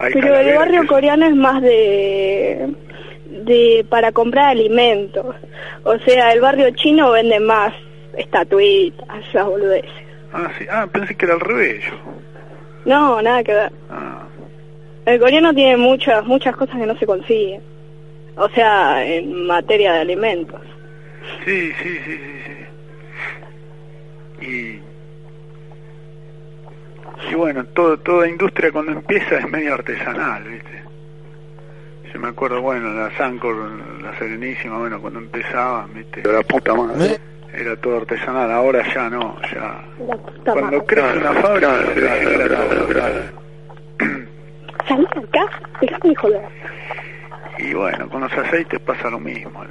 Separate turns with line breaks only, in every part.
Hay
Pero el barrio
que-
coreano es más de, de para comprar alimentos. O sea, el barrio chino vende más estatuitas, esas boludeces.
Ah, sí. Ah, pensé que era al revés.
No, nada que ver.
Ah,
El coreano tiene muchas, muchas cosas que no se consiguen. O sea, en materia de alimentos.
sí, sí, sí, sí, sí. Y... Y bueno, todo, toda industria cuando empieza es medio artesanal, ¿viste? Yo me acuerdo, bueno, la Sancor, la Serenísima, bueno, cuando empezaban, ¿viste? La puta madre. Era todo artesanal, ahora ya no, ya...
La puta
Cuando
madre.
crece una fábrica, se.
Salí de acá, de joder.
Y bueno, con los aceites pasa lo mismo.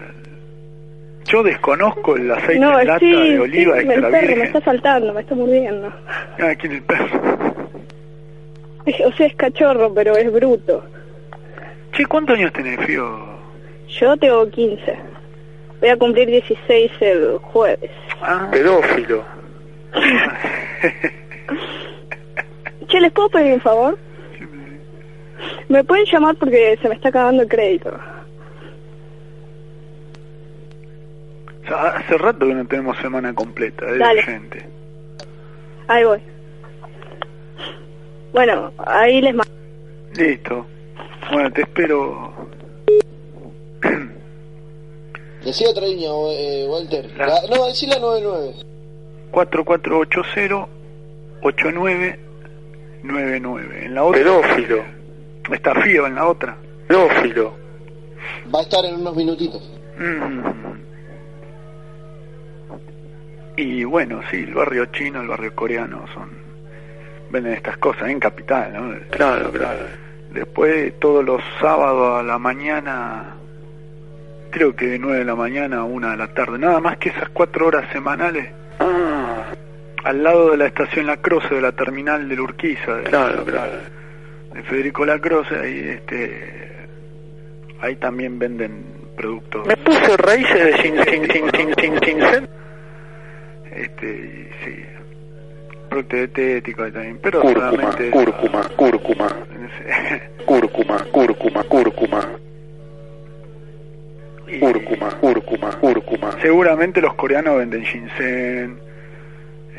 Yo desconozco el aceite
No,
en lata
sí,
de oliva
sí, el
extra
perro me está saltando, me está mordiendo.
Ah, ¿quién es el perro?
Es- O sea, es cachorro, pero es bruto.
Che, ¿cuántos años tenés, Fío?
Yo tengo 15. Voy a cumplir 16 el jueves.
Ah,
Pedófilo.
Che, ¿les puedo pedir un favor? Me pueden llamar porque se me está acabando el crédito.
O sea, hace rato que no tenemos semana completa de oyente.
Ahí voy. Bueno, ahí les mando.
Listo. Bueno, te espero.
Decía otra línea, eh, Walter.
La-
La- no, decí la 99.
4480-8999. En la otra.
Pedófilo.
Está Fío en la otra.
Pedófilo.
Va a estar en unos minutitos.
Mm. Y bueno, sí, el barrio chino, el barrio coreano son venden estas cosas en capital, ¿no?
Claro, claro.
Después todos los sábados a la mañana, creo que de 9 de la mañana a 1 de la tarde, nada más que esas cuatro horas semanales,
Ah,
al lado de la estación La Croce, de la terminal de Urquiza, de,
claro, claro.
de Federico La Croce, ahí, este, ahí también venden productos.
Me puse raíces de sin, sin, sin, sin, sin, sin, sin-
Este, sí, productos dietéticos también, pero
Cúrcuma, cúrcuma, cúrcuma, cúrcuma, cúrcuma, cúrcuma,
Y
cúrcuma, cúrcuma, cúrcuma.
Seguramente los coreanos venden ginseng,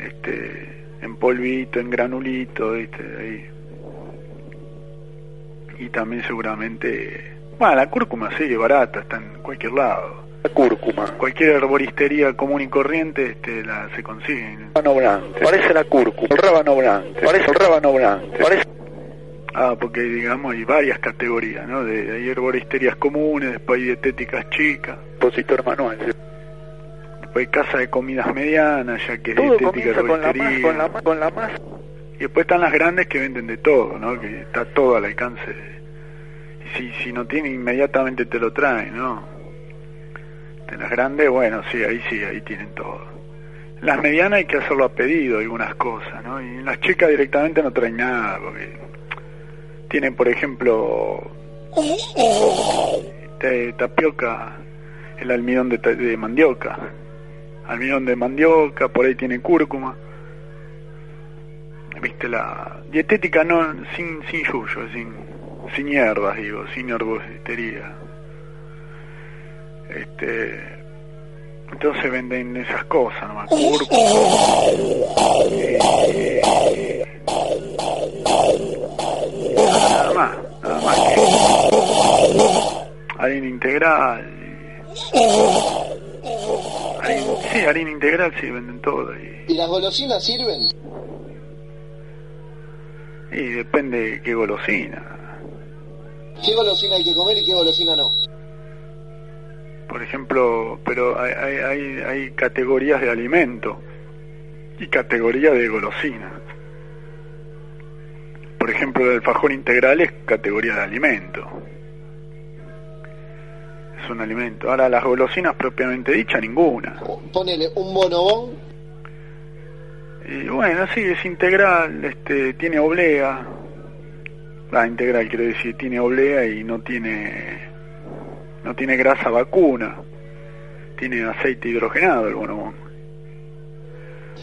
este, en polvito, en granulito, ¿viste? Ahí. Y también seguramente... Bueno, la cúrcuma sí, es barata, está en cualquier lado.
Cúrcuma.
Cualquier herboristería común y corriente este, la, se consigue.
Rábano blanco. Parece la cúrcuma. El rábano blanco. Parece el rábano blanco. Parece
Ah, porque digamos hay varias categorías, ¿no? De, hay herboristerias comunes, después hay dietéticas chicas,
expositor manual.
después hay casa de comidas medianas, ya que es
Todo
dietética
comienza con la más,
herboristería.
con la más, con la más.
Y después están las grandes que venden de todo, ¿no? Que está todo al alcance. de- Si, si no tiene, inmediatamente te lo traen, ¿no? De las grandes, bueno, sí, ahí sí, ahí tienen todo. Las medianas hay que hacerlo a pedido, algunas cosas, ¿no? Y las chicas directamente no traen nada, porque tienen, por ejemplo, te- tapioca, el almidón de, de mandioca. Almidón de mandioca, por ahí tiene cúrcuma viste la dietética no sin sin yuyo sin sin hierbas digo sin herboristería este entonces venden esas cosas nomás cúrcuma eh, nada más nada más que harina integral harina, sí harina integral sí venden todo y
¿Y las golosinas sirven?
Y depende de qué golosina.
¿Qué golosina hay que comer y qué golosina no?
Por ejemplo, pero hay, hay, hay, categorías de alimento y categorías de golosina. Por ejemplo, el alfajor integral es categoría de alimento. Es un alimento. Ahora, las golosinas propiamente dicha, ninguna.
Ponele un bonobón.
Y bueno, sí, es integral, este, tiene oblea. La integral quiero decir, tiene oblea y no tiene no tiene grasa vacuna. Tiene aceite hidrogenado el bonobón.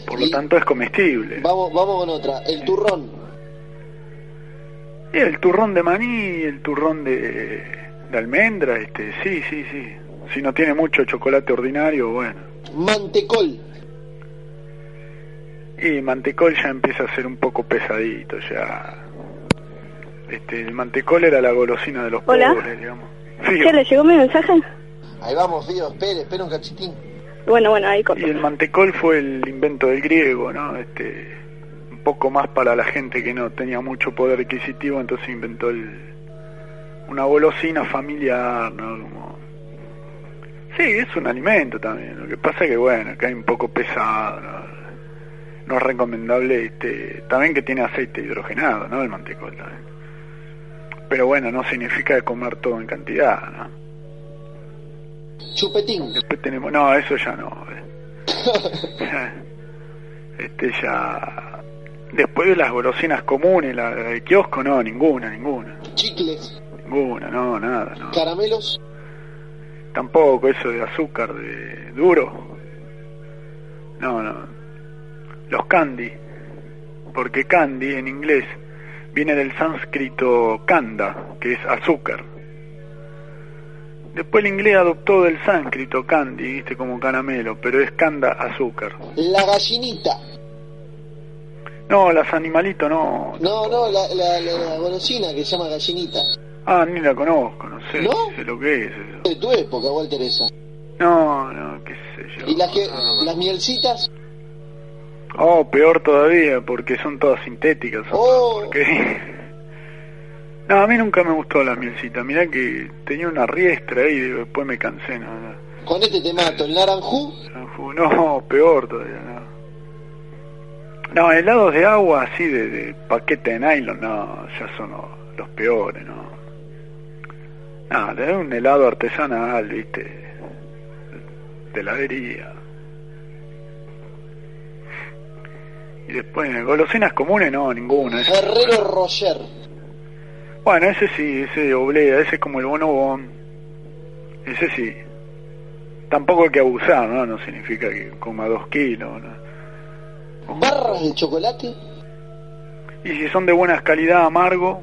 Por lo
Y-
tanto es comestible.
Vamos, vamos con otra. El turrón.
Sí, el turrón de maní, el turrón de, de almendra, este, sí, sí, sí. Si no tiene mucho chocolate ordinario, bueno.
Mantecol.
Y mantecol ya empieza a ser un poco pesadito, ya. Este, el mantecol era la golosina de los
Hola.
pobres, digamos. Sí,
¿Qué le llegó mi mensaje?
Ahí vamos, Fío, espere, espere un cachitín.
Bueno, bueno, ahí corto.
y el mantecol fue el invento del griego, ¿no? Este, un poco más para la gente que no tenía mucho poder adquisitivo, entonces inventó el, una golosina familiar, ¿no? Como... Sí, es un alimento también. Lo que pasa es que, bueno, cae un poco pesado, ¿no? No es recomendable, este, también que tiene aceite hidrogenado, ¿no? El mantecol también. Pero bueno, no significa comer todo en cantidad, ¿no?
Chupetín.
Después tenemos, no, eso ya no. este ya. Después de las golosinas comunes, la, la de kiosco, no, ninguna, ninguna.
Chicles.
Ninguna, no, nada, no.
Caramelos.
Tampoco eso de azúcar de duro. No, no. Los candy. Porque candy en inglés viene del sánscrito kanda, que es azúcar. Después el inglés adoptó del sánscrito candy, viste, como caramelo, pero es kanda azúcar.
La gallinita.
No, las animalitos no.
No, no, la, la, la, golosina que se llama gallinita.
Ah, ni la conozco, no sé,
¿No?
sé lo que es eso.
De tu época, Walter, esa.
No, no, qué sé yo.
Y las que,
No, no.
las mielcitas.
Oh, peor todavía, porque son todas sintéticas. son
Oh.
todas. No, a mí nunca me gustó la mielcita. Mirá que tenía una riestra ahí y después me cansé. No, no.
Con este te mato. El naranjú.
No, peor todavía, no. No, helados de agua así de, de paquete de nylon, no, ya son los, los peores, no. No, tener un helado artesanal, viste, de heladería. Y después, golosinas comunes, no, ninguna.
Herrero Roger.
Bueno, ese sí, ese oblea, ese es como el bonobón. Ese sí. Tampoco hay que abusar, ¿no? No significa que coma dos kilos, ¿no?
Barras de chocolate.
Y si son de buena calidad, amargo,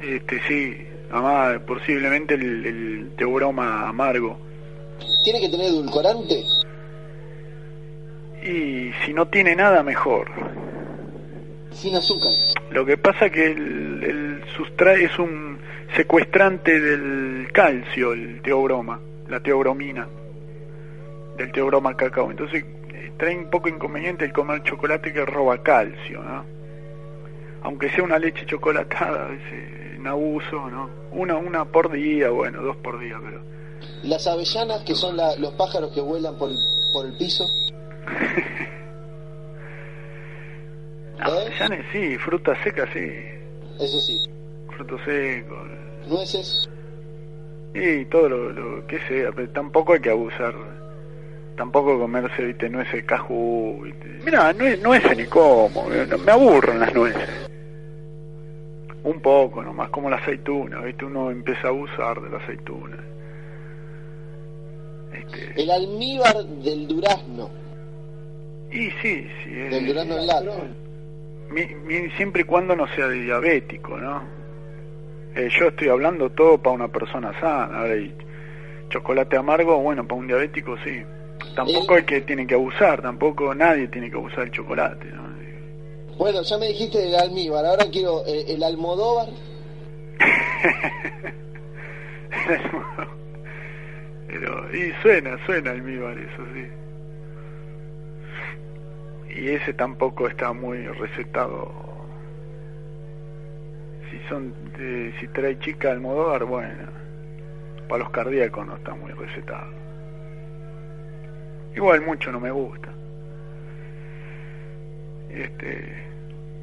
este sí, además posiblemente el, el teobroma amargo.
Tiene que tener edulcorante.
Y si no tiene nada, mejor.
Sin azúcar.
Lo que pasa que el, el sustrae es un secuestrante del calcio, el teobroma, la teobromina, del teobroma cacao. Entonces eh, trae un poco inconveniente el comer chocolate que roba calcio, ¿no? Aunque sea una leche chocolatada, a veces en abuso, ¿no? Una, una por día, bueno, dos por día, pero...
Las avellanas, que son la- los pájaros que vuelan por el, por el piso.
Avellanes, sí, fruta seca, sí,
Eso sí.
frutos secos,
Nueces.
y todo lo, lo que sea, pero tampoco hay que abusar. Tampoco comerse, viste, nueces cajú. Mira, nueces, nueces ni como, eh, me aburren las nueces. Un poco nomás, como la aceituna, viste, uno empieza a abusar de la aceituna. Este,
El almíbar del durazno.
Y sí, sí, es-
Del durazno.
Mi- mi- siempre y cuando no sea diabético, ¿no? Eh, yo estoy hablando todo para una persona sana. Ahora, y chocolate amargo, bueno, para un diabético sí. Tampoco
El-
hay que tiene que abusar, tampoco nadie tiene que abusar del chocolate, ¿no?
Bueno, ya me dijiste del almíbar. Ahora quiero eh, el almodóvar.
Pero, y suena, suena almíbar eso, sí. Y ese tampoco está muy recetado. Si son, de- si trae chica almodóvar, bueno, para los cardíacos no está muy recetado. Igual mucho no me gusta. Este,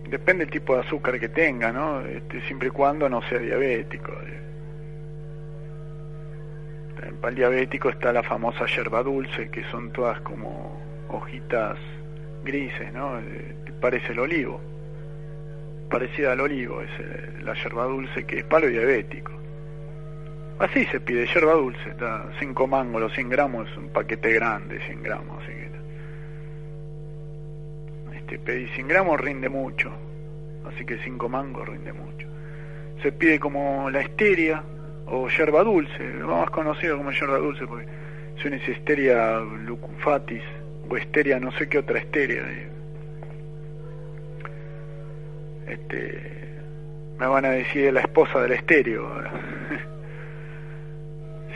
depende del tipo de azúcar que tenga, ¿no? Este, siempre y cuando no sea diabético. eh. Para el diabético está la famosa yerba dulce, que son todas como hojitas grises, ¿no? Eh, Parece el olivo. Parecida al olivo es eh, la yerba dulce, que es palo diabético. Así se pide, yerba dulce, está 5 mangos, los 100 gramos es un paquete grande, 100 gramos, así que... Este, pedí 100 gramos rinde mucho. así que cinco mangos rinde mucho. Se pide como la histeria o yerba dulce, más conocido como yerba dulce porque si uno dice histeria lucufatis o histeria no sé qué otra histeria. eh. Este, me van a decir la esposa del estéreo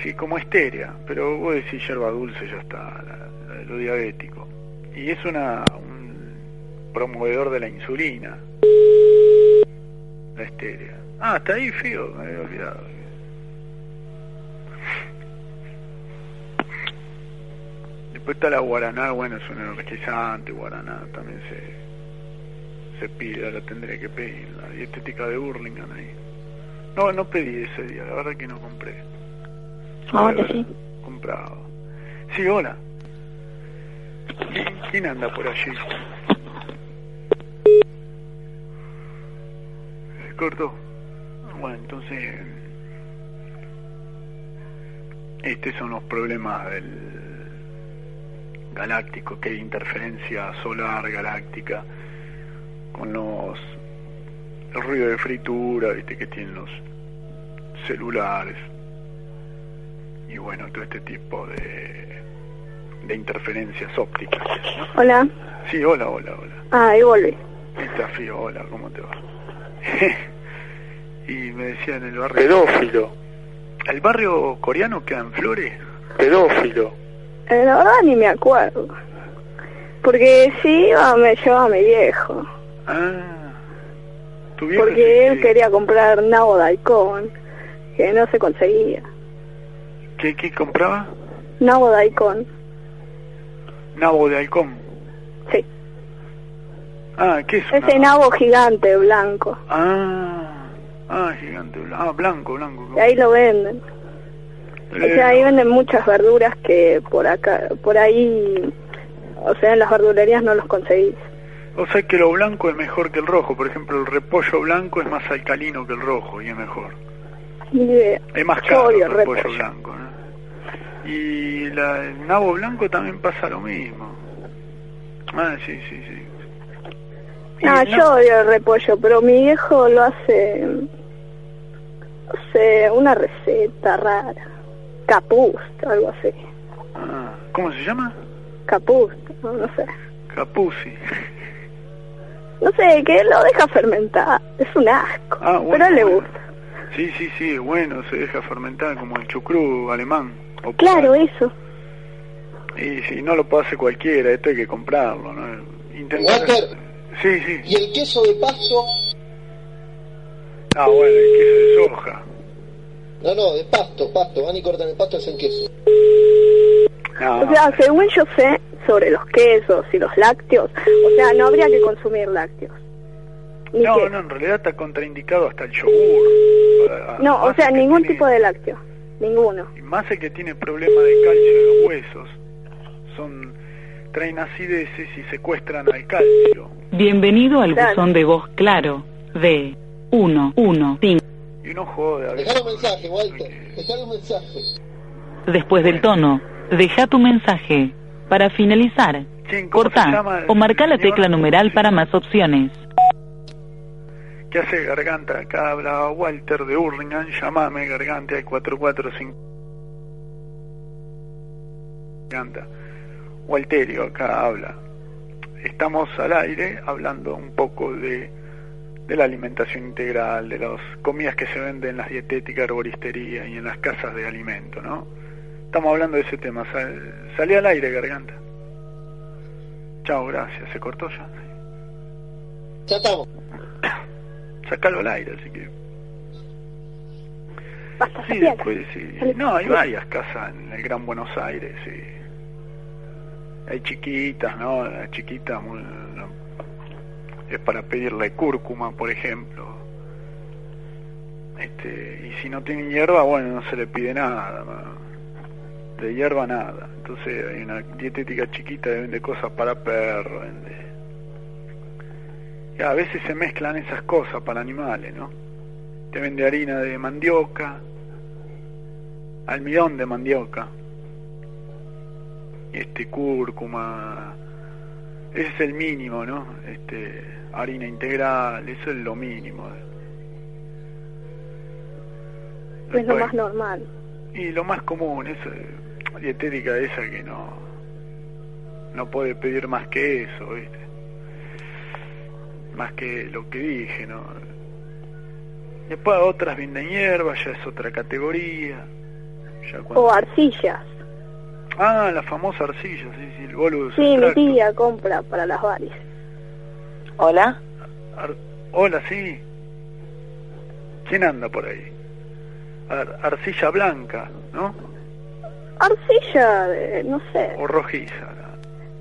sí, como histeria, pero vos decís yerba dulce ya está, la- la lo diabético. Y es una un promovedor de la insulina, la histeria. Ah, está ahí, fío, me había olvidado. Después está la guaraná, bueno, es un energizante, guaraná, también se, se pide, la tendré que pedir, la dietética de Burlingame ahí. No, no pedí ese día, la verdad que no compré.
Ahora
Debe
sí.
Comprado. Sí, hola. ¿Quién- ¿Quién anda por allí? Se cortó. Bueno, entonces... Estos son los problemas del galáctico, que hay interferencia solar galáctica con los el ruido de fritura, viste que tienen los celulares y bueno, todo este tipo de de interferencias ópticas. ¿no?
Hola.
Sí, hola, hola, hola.
Ah, ahí volví.
Está frío, hola, ¿cómo te va? y me decía en el barrio...
Pedófilo,
¿El barrio coreano queda en Flores?
pedófilo.
Eh, la verdad ni me acuerdo. Porque sí iba, me llevaba mi viejo.
Ah, tu viejo
Porque
sí
él
que-
quería comprar nabo daikon, que no se conseguía.
¿Qué, qué compraba?
Nabo daikon,
Nabo de halcón.
sí.
Ah, ¿qué es
Ese nabo gigante blanco.
Ah, ah, gigante. bla- Ah, blanco, blanco.
Y ahí lo venden. O sea, ahí venden muchas verduras que por acá, por ahí, o sea, en las verdulerías no los conseguís.
O sea que lo blanco es mejor que el rojo. Por ejemplo, el repollo blanco es más alcalino que el rojo y es mejor.
Idea.
Es más caro el repollo
repollo.
blanco. ¿no? Y la, el nabo blanco también pasa lo mismo. Ah, sí, sí, sí.
Ah,
no-
yo odio el repollo, pero mi viejo lo hace, sé, una receta rara. Capust, algo así.
ah, ¿Cómo se llama?
Capust, no, no sé.
Capusi.
No sé, que lo deja fermentar. Es un asco.
Ah, bueno,
pero a él le
bueno.
gusta.
Sí, sí, sí, es bueno, se deja fermentar como el chucrú alemán. o
Claro, eso.
Y si no lo puede hacer cualquiera, esto hay que comprarlo, ¿no? Intentar...
Walter.
Sí, sí.
Y el queso de pasto,
Ah, bueno, el queso de soja.
No, no, de pasto, pasto, van y cortan el pasto y hacen queso.
No,
O sea, según yo sé sobre los quesos y los lácteos, o sea, no habría que consumir lácteos. Ni
no,
queso.
no, en realidad está contraindicado hasta el yogur. A-
No, o sea, ningún
tiene-
tipo de lácteo. Ninguno.
y Más el que tiene problema de calcio en los huesos. Son, traen acideces y secuestran al calcio.
Bienvenido al
Claro.
buzón de voz claro de 115.
Y uno jode.
Dejá un mensaje, Walter, dejá un mensaje.
Después del tono, deja tu mensaje. Para finalizar,
Chin, ¿cómo se
corta o marca la tecla numeral para más opciones.
¿Qué hace Garganta? Acá habla Walter de Hurlingham. Llamame, Garganta, al 445. Garganta. Walterio, acá habla. Estamos al aire hablando un poco de, de la alimentación integral, de las comidas que se venden en las dietéticas, herboristería y en las casas de alimento, ¿no? Estamos hablando de ese tema. Sal, salí al aire, Garganta. Chao, gracias. ¿Se cortó ya?
Ya estamos.
Sacalo al aire, así que...
Basta,
Sí, después sí. No, hay varias casas en el Gran Buenos Aires, sí. Hay chiquitas, ¿no? Las chiquitas muy- es para pedirle cúrcuma, por ejemplo. Este, y si no tienen hierba, bueno, no se le pide nada, de hierba nada. Entonces hay una dietética chiquita que vende cosas para perros, vende. Y a veces se mezclan esas cosas para animales, ¿no? Te vende harina de mandioca, almidón de mandioca, este cúrcuma, ese es el mínimo, ¿no? Este, harina integral, eso es lo mínimo.
Es lo
Después-
más normal.
Y lo más común, eso, eh, dietética esa que no no puede pedir más que eso, ¿viste? Más que lo que dije, ¿no? Después otras vienen de hierba, ya es otra categoría. Ya cuando-
O arcillas.
Ah, la famosa arcilla, sí, sí, el bolus
Sí, mi tía compra para las varices.
Hola.
Ar- Hola, sí. ¿Quién anda por ahí? Ar- arcilla blanca, ¿no?
Arcilla, de, no sé,
O rojiza.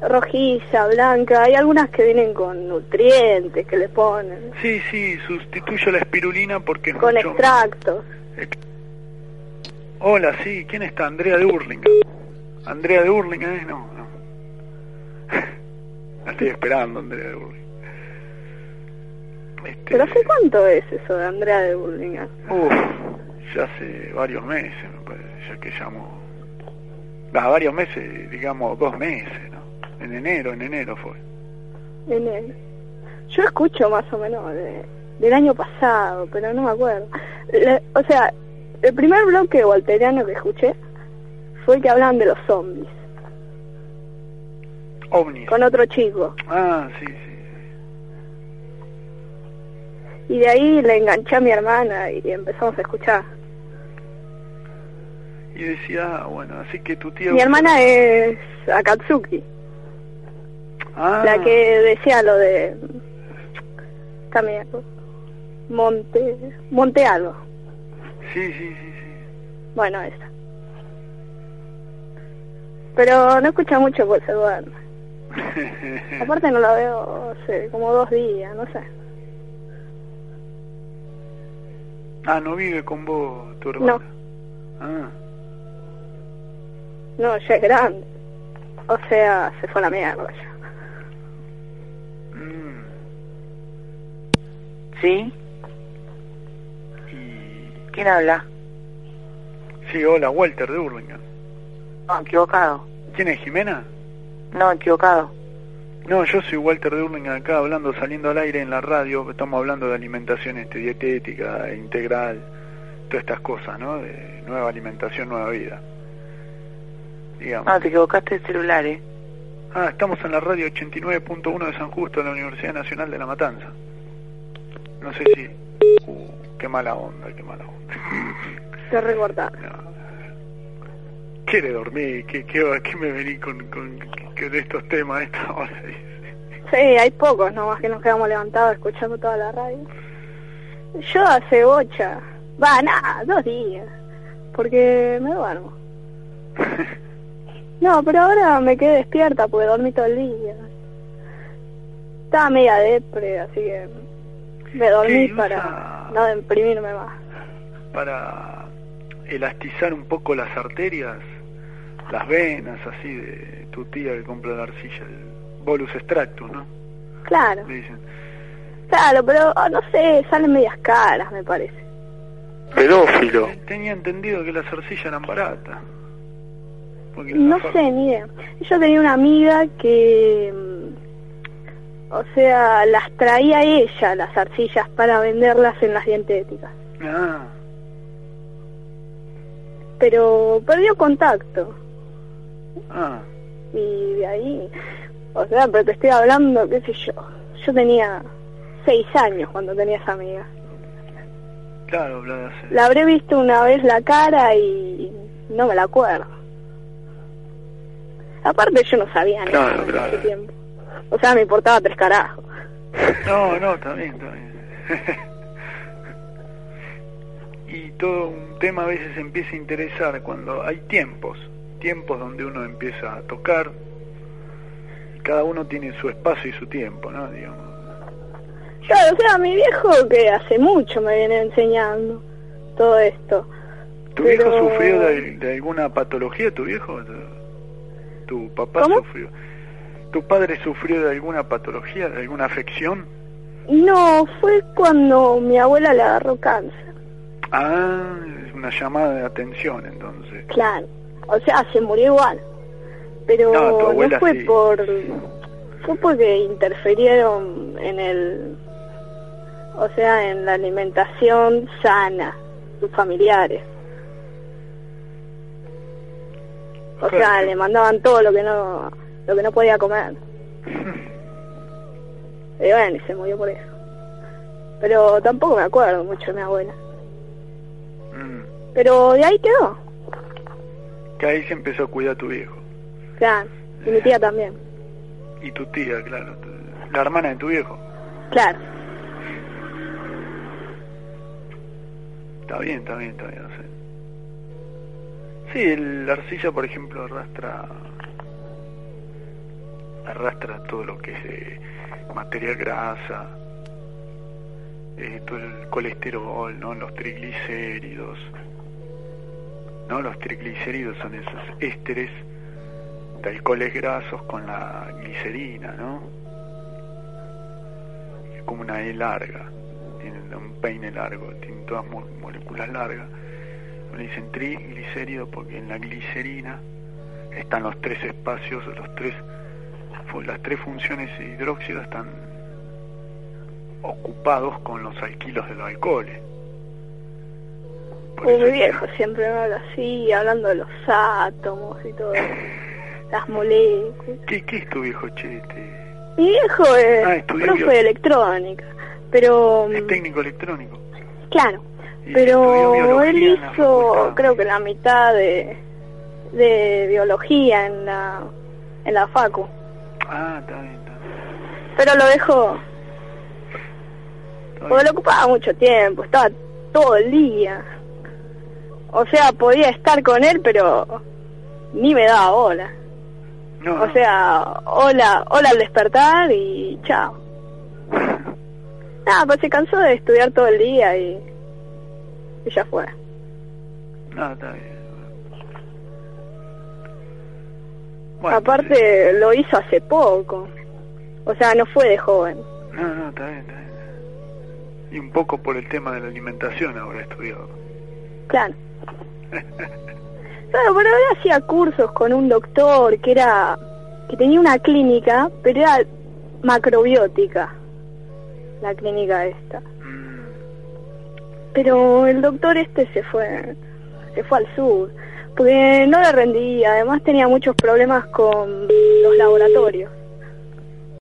rojiza, blanca. Hay algunas que vienen con nutrientes que le ponen.
Sí, sí, sustituyo la espirulina porque es
Con
mucho-
extractos.
Hola, sí, ¿quién está? Andrea de Urlinga. Andrea de Urlinga, ¿eh? No, no. La estoy esperando, Andrea de Urlinga. Este,
¿Pero hace cuánto es eso de Andrea de Burlingame?
Uf, ya hace varios meses, me parece, ya que llamo... Ah, varios meses, digamos dos meses, ¿no? En enero, en enero fue.
En él. Yo escucho más o menos de- del año pasado, pero no me acuerdo. Le- o sea, el primer bloque walteriano que escuché fue que hablaban de los zombies,
OVNIs.
con otro chico.
Ah, sí, sí. sí.
Y de ahí le enganché a mi hermana y empezamos a escuchar.
Y decía, ah, bueno, así que tu tía...
Mi hermana es Akatsuki,
Ah,
la que decía lo de... También, Monte... Monte algo.
Sí, sí, sí, sí.
Bueno, esa. Pero no escucha mucho porque se duerme. Aparte no la veo hace como dos días, no sé.
ah, no vive con vos tu hermana.
No.
Ah,
No, ya es grande. O sea, se fue a la mierda ya.
mm,
¿Sí?
y...
¿Quién habla?
Sí, hola, Walter de Urlinga.
No, equivocado.
¿Quién es, Jimena?
No, equivocado.
No, yo soy Walter de Urlinga acá hablando, saliendo al aire en la radio, estamos hablando de alimentación este, dietética, integral, todas estas cosas, ¿no? De nueva alimentación, nueva vida. Digamos.
No, te equivocaste de celular, ¿eh?
Ah, estamos en la radio 89.1 de San Justo, de la Universidad Nacional de La Matanza. No sé si... Uh, qué mala onda, qué mala onda.
Te recortar.
No. Quiere dormir, ¿qué, qué, qué me vení con, con, con estos temas a esta hora?
Sí, hay pocos nomás que nos quedamos levantados escuchando toda la radio. Yo hace bocha. Va, nada, dos días. Porque me duermo. No, pero ahora me quedé despierta porque dormí todo el día. Estaba media depre, así que me dormí para no deprimirme más.
Para elastizar un poco las arterias, las venas, así, de tu tía que compra la arcilla, el bolus extractus, ¿no?
Claro,
Le dicen.
claro, pero oh, no sé, salen medias caras, me parece.
Pedófilo.
Tenía entendido que las arcillas eran baratas.
No sé, ni idea. Yo tenía una amiga que, mm, o sea, las traía ella, las arcillas, para venderlas en las dietéticas.
Ah,
Pero perdió contacto.
Ah,
Y de ahí, o sea, pero te estoy hablando, qué sé yo. Yo tenía seis años cuando tenía esa amiga.
claro, la
habré visto una vez la cara y no me la acuerdo. Aparte yo no sabía nada
Claro,
en
claro.
ese tiempo. O sea, me importaba tres carajos.
No, no, está bien. y todo un tema a veces empieza a interesar cuando hay tiempos, tiempos donde uno empieza a tocar y cada uno tiene su espacio y su tiempo, ¿no? Digamos.
Claro, o sea, mi viejo que hace mucho me viene enseñando todo esto.
¿Tu
Pero-
viejo sufrió de, de alguna patología, tu viejo? ¿Tu papá
¿Cómo?
sufrió? ¿Tu padre sufrió de alguna patología, de alguna afección?
No, fue cuando mi abuela le agarró cáncer.
Ah, es una llamada de atención entonces.
Claro. O sea, se murió igual. Pero
No,
fue
sí.
por fue porque interfirieron en el, o sea, en la alimentación sana, sus familiares. O sea, le mandaban todo lo que no, lo que no podía comer. Y bueno, y se murió por eso. Pero tampoco me acuerdo mucho de mi abuela.
Mm.
Pero de ahí quedó.
Que ahí se empezó a cuidar a tu viejo.
Claro. Y mi tía también.
Y tu tía, claro. La hermana de tu viejo.
Claro.
Está bien, está bien, está bien. no sé. Sí, el la arcilla, por ejemplo, arrastra arrastra todo lo que es eh, materia grasa, eh, todo el colesterol, ¿no? Los triglicéridos. ¿No? Los triglicéridos son esos ésteres de alcoholes grasos con la glicerina, ¿no? Es como una E larga, tienen un peine largo, tienen todas mo- moléculas largas. Le dicen triglicérido porque en la glicerina están los tres espacios, los tres, las tres funciones hidróxido están ocupados con los alquilos de los alcoholes.
Como mi viejo siempre me habla así, hablando de los átomos y todo. las moléculas.
¿Qué, qué es tu viejo che? Este,
Mi viejo es
Ah,
profe
bio-
de electrónica. Pero,
es técnico electrónico.
claro. Pero él hizo, creo que la mitad de, de biología en la, en la facu.
Ah, está bien, está bien.
Pero lo dejó, porque le ocupaba mucho tiempo, estaba todo el día. O sea, podía estar con él, pero ni me daba bola.
No,
O
no.
sea, hola, hola al despertar y chao. Nada, pues se cansó de estudiar todo el día y, y ya fue.
No, está bien. Bueno,
Aparte lo hizo hace poco. O sea, no fue de joven.
No, no, está bien, está bien. Y un poco por el tema de la alimentación ahora estudiado.
Claro. Claro, pero él hacía cursos con un doctor que era que tenía una clínica, pero era macrobiótica. La clínica esta.
Mm,
Pero el doctor este se fue se fue al sur porque no le rendía, además tenía muchos problemas con los laboratorios.